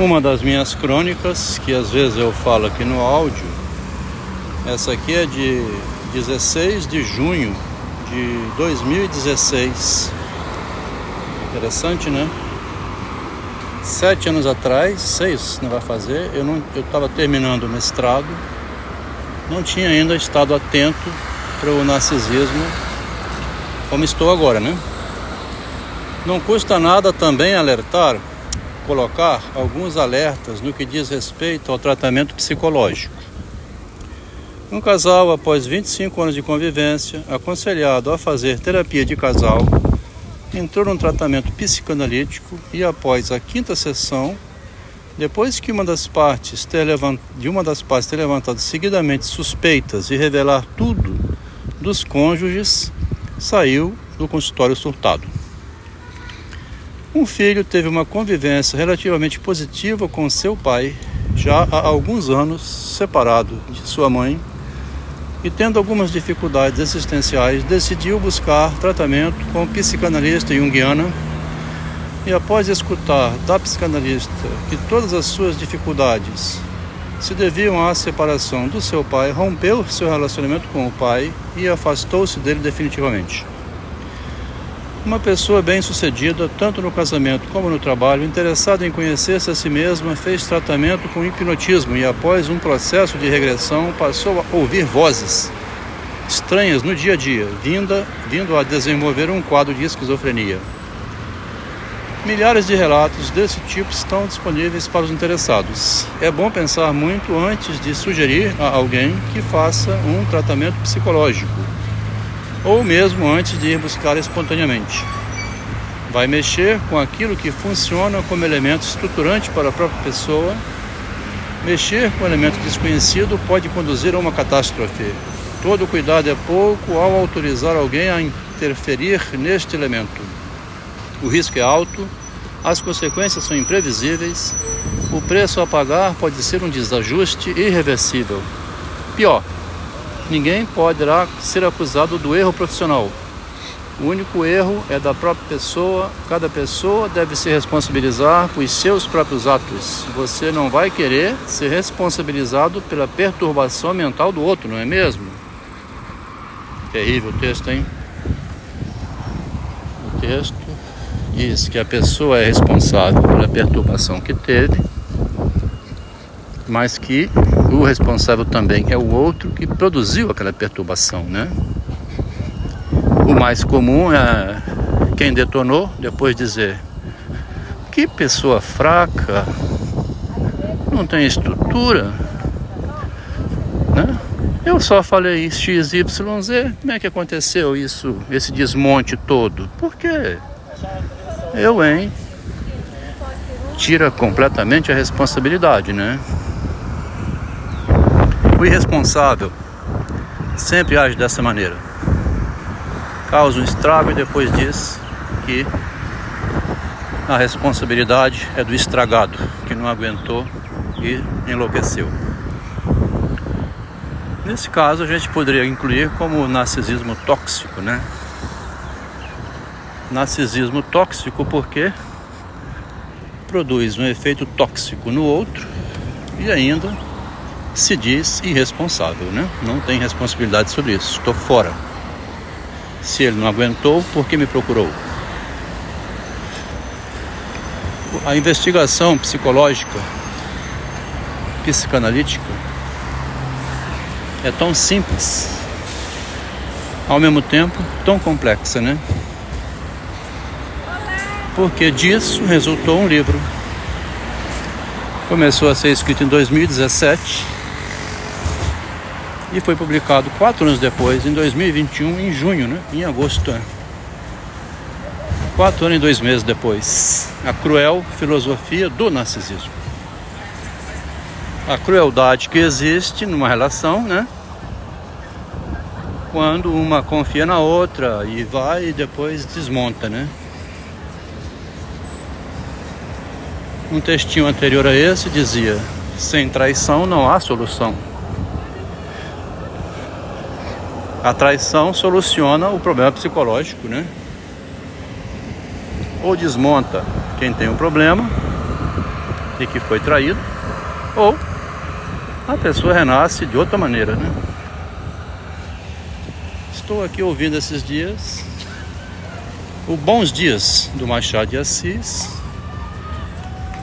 uma das minhas crônicas, que às vezes eu falo aqui no áudio. Essa aqui é de 16 de junho de 2016. Interessante, né? Sete anos atrás, seis não vai fazer, eu não, eu estava terminando o mestrado, não tinha ainda estado atento para o narcisismo como estou agora, né? Não custa nada também alertar, colocar alguns alertas no que diz respeito ao tratamento psicológico. Um casal, após 25 anos de convivência, aconselhado a fazer terapia de casal, entrou num tratamento psicanalítico e, após a quinta sessão, depois que uma das partes ter de uma das partes ter levantado seguidamente suspeitas e revelar tudo dos cônjuges, saiu do consultório surtado. Um filho teve uma convivência relativamente positiva com seu pai, já há alguns anos separado de sua mãe e tendo algumas dificuldades existenciais, decidiu buscar tratamento com psicanalista junguiana e após escutar da psicanalista que todas as suas dificuldades se deviam à separação do seu pai, rompeu seu relacionamento com o pai e afastou-se dele definitivamente. Uma pessoa bem-sucedida, tanto no casamento como no trabalho, interessada em conhecer-se a si mesma, fez tratamento com hipnotismo e, após um processo de regressão, passou a ouvir vozes estranhas no dia a dia, vinda, vindo a desenvolver um quadro de esquizofrenia. Milhares de relatos desse tipo estão disponíveis para os interessados. É bom pensar muito antes de sugerir a alguém que faça um tratamento psicológico ou mesmo antes de ir buscar espontaneamente. Vai mexer com aquilo que funciona como elemento estruturante para a própria pessoa. Mexer com elemento desconhecido pode conduzir a uma catástrofe. Todo cuidado é pouco ao autorizar alguém a interferir neste elemento. O risco é alto, as consequências são imprevisíveis, o preço a pagar pode ser um desajuste irreversível. Pior, Ninguém poderá ser acusado do erro profissional. O único erro é da própria pessoa. Cada pessoa deve se responsabilizar por seus próprios atos. Você não vai querer ser responsabilizado pela perturbação mental do outro, não é mesmo? Terrível o texto, hein? O texto diz que a pessoa é responsável pela perturbação que teve mas que o responsável também é o outro que produziu aquela perturbação, né? O mais comum é quem detonou depois dizer que pessoa fraca, não tem estrutura, né? Eu só falei x, y, z. Como é que aconteceu isso, esse desmonte todo? Por quê? Eu, hein? Tira completamente a responsabilidade, né? O irresponsável sempre age dessa maneira. Causa um estrago e depois diz que a responsabilidade é do estragado, que não aguentou e enlouqueceu. Nesse caso, a gente poderia incluir como narcisismo tóxico, né? Narcisismo tóxico porque produz um efeito tóxico no outro e ainda se diz irresponsável, né? Não tem responsabilidade sobre isso. Estou fora. Se ele não aguentou, por que me procurou? A investigação psicológica, psicanalítica, é tão simples, ao mesmo tempo tão complexa, né? Porque disso resultou um livro. Começou a ser escrito em 2017 e foi publicado quatro anos depois, em 2021, em junho, né? em agosto. É. Quatro anos e dois meses depois. A cruel filosofia do narcisismo. A crueldade que existe numa relação, né? Quando uma confia na outra e vai e depois desmonta, né? Um textinho anterior a esse dizia: sem traição não há solução. A traição soluciona o problema psicológico, né? Ou desmonta quem tem um problema, e que foi traído, ou a pessoa renasce de outra maneira, né? Estou aqui ouvindo esses dias o Bons Dias do Machado de Assis,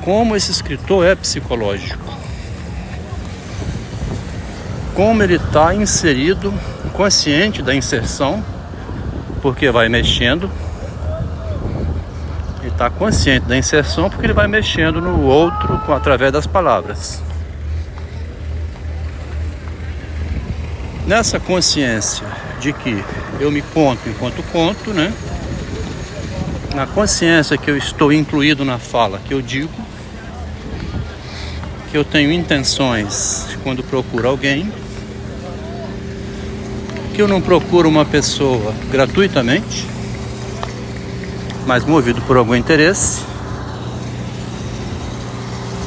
como esse escritor é psicológico, como ele está inserido, consciente da inserção, porque vai mexendo está consciente da inserção porque ele vai mexendo no outro com, através das palavras. Nessa consciência de que eu me conto enquanto conto, né? Na consciência que eu estou incluído na fala que eu digo, que eu tenho intenções quando procuro alguém, que eu não procuro uma pessoa gratuitamente, mas movido por algum interesse.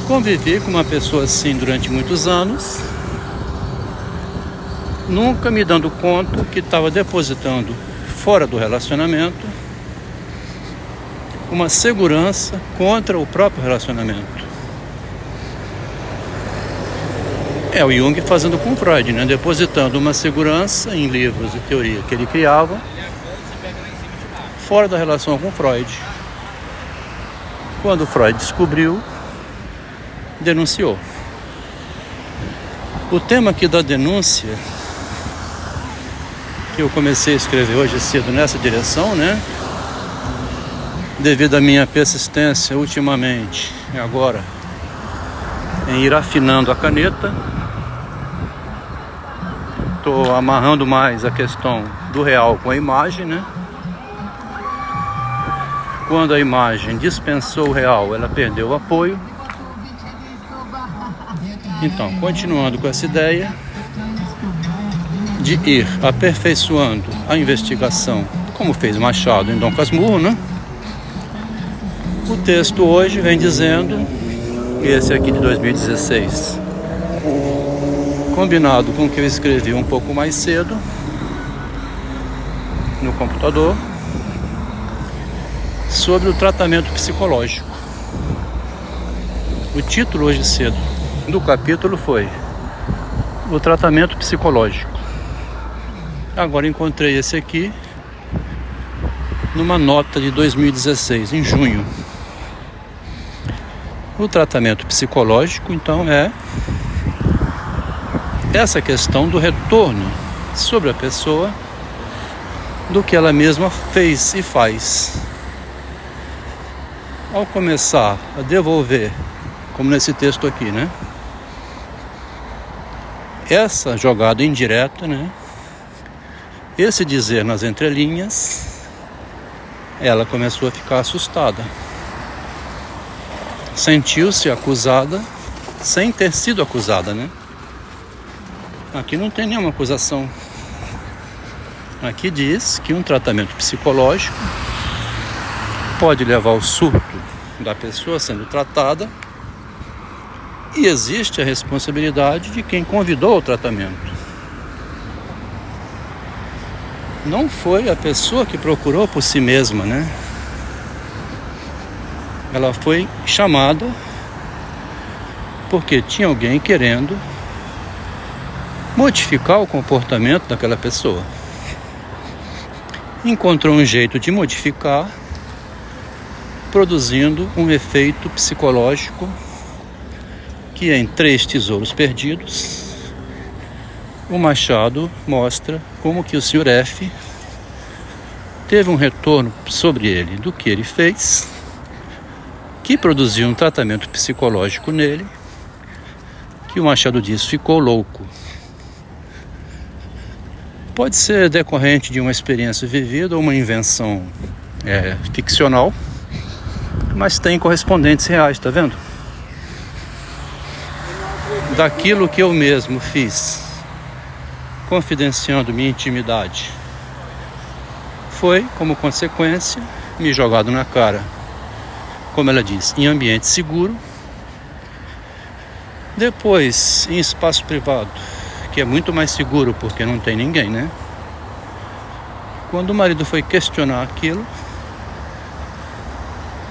Convivi com uma pessoa assim durante muitos anos, nunca me dando conta que estava depositando fora do relacionamento uma segurança contra o próprio relacionamento. É o Jung fazendo com Freud, né? depositando uma segurança em livros e teoria que ele criava fora da relação com Freud. Quando Freud descobriu, denunciou. O tema aqui da denúncia, que eu comecei a escrever hoje cedo nessa direção, né? Devido à minha persistência ultimamente, agora, em ir afinando a caneta, estou amarrando mais a questão do real com a imagem, né? Quando a imagem dispensou o real, ela perdeu o apoio. Então, continuando com essa ideia de ir aperfeiçoando a investigação, como fez Machado em Dom Casmurro, né? O texto hoje vem dizendo, esse aqui de 2016, combinado com o que eu escrevi um pouco mais cedo no computador, sobre o tratamento psicológico. O título hoje cedo do capítulo foi O tratamento psicológico. Agora encontrei esse aqui numa nota de 2016, em junho. O tratamento psicológico, então, é essa questão do retorno sobre a pessoa do que ela mesma fez e faz ao começar a devolver, como nesse texto aqui, né? Essa jogada indireta, né? Esse dizer nas entrelinhas, ela começou a ficar assustada. Sentiu-se acusada sem ter sido acusada, né? Aqui não tem nenhuma acusação. Aqui diz que um tratamento psicológico pode levar ao surto da pessoa sendo tratada e existe a responsabilidade de quem convidou ao tratamento. Não foi a pessoa que procurou por si mesma, né? Ela foi chamada porque tinha alguém querendo modificar o comportamento daquela pessoa. Encontrou um jeito de modificar produzindo um efeito psicológico que em Três Tesouros Perdidos o Machado mostra como que o Sr. F teve um retorno sobre ele do que ele fez, que produziu um tratamento psicológico nele, que o Machado diz ficou louco. Pode ser decorrente de uma experiência vivida ou uma invenção é, ficcional mas tem correspondentes reais, tá vendo? Daquilo que eu mesmo fiz, confidenciando minha intimidade, foi, como consequência, me jogado na cara, como ela diz, em ambiente seguro. Depois, em espaço privado, é muito mais seguro porque não tem ninguém, né? Quando o marido foi questionar aquilo,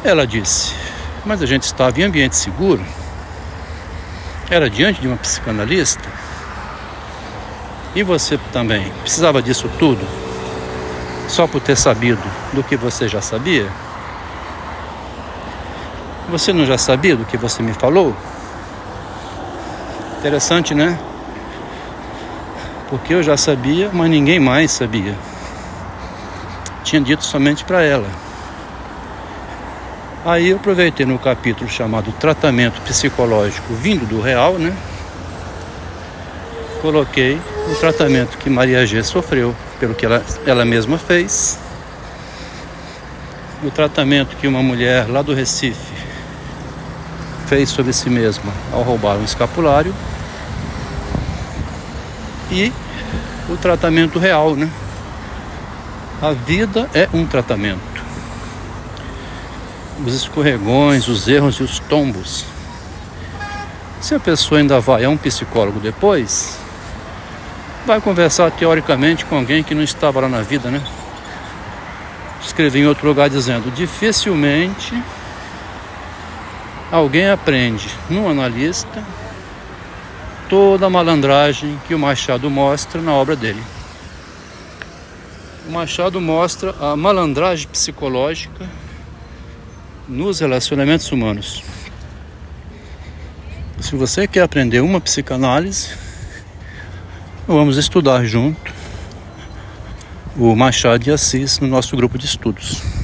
ela disse: Mas a gente estava em ambiente seguro. era diante de uma psicanalista? E você também precisava disso tudo? Só por ter sabido do que você já sabia? Você não já sabia do que você me falou? Interessante, né? Porque eu já sabia, mas ninguém mais sabia. Tinha dito somente para ela. Aí eu aproveitei no capítulo chamado Tratamento Psicológico Vindo do Real, né? Coloquei o tratamento que Maria G sofreu, pelo que ela, ela mesma fez. O tratamento que uma mulher lá do Recife fez sobre si mesma ao roubar um escapulário. E o tratamento real, né? A vida é um tratamento os escorregões, os erros e os tombos. Se a pessoa ainda vai a um psicólogo depois, vai conversar teoricamente com alguém que não estava lá na vida, né? Escrevi em outro lugar dizendo: dificilmente alguém aprende num analista toda a malandragem que o Machado mostra na obra dele. O Machado mostra a malandragem psicológica nos relacionamentos humanos. Se você quer aprender uma psicanálise, vamos estudar junto o Machado de Assis no nosso grupo de estudos.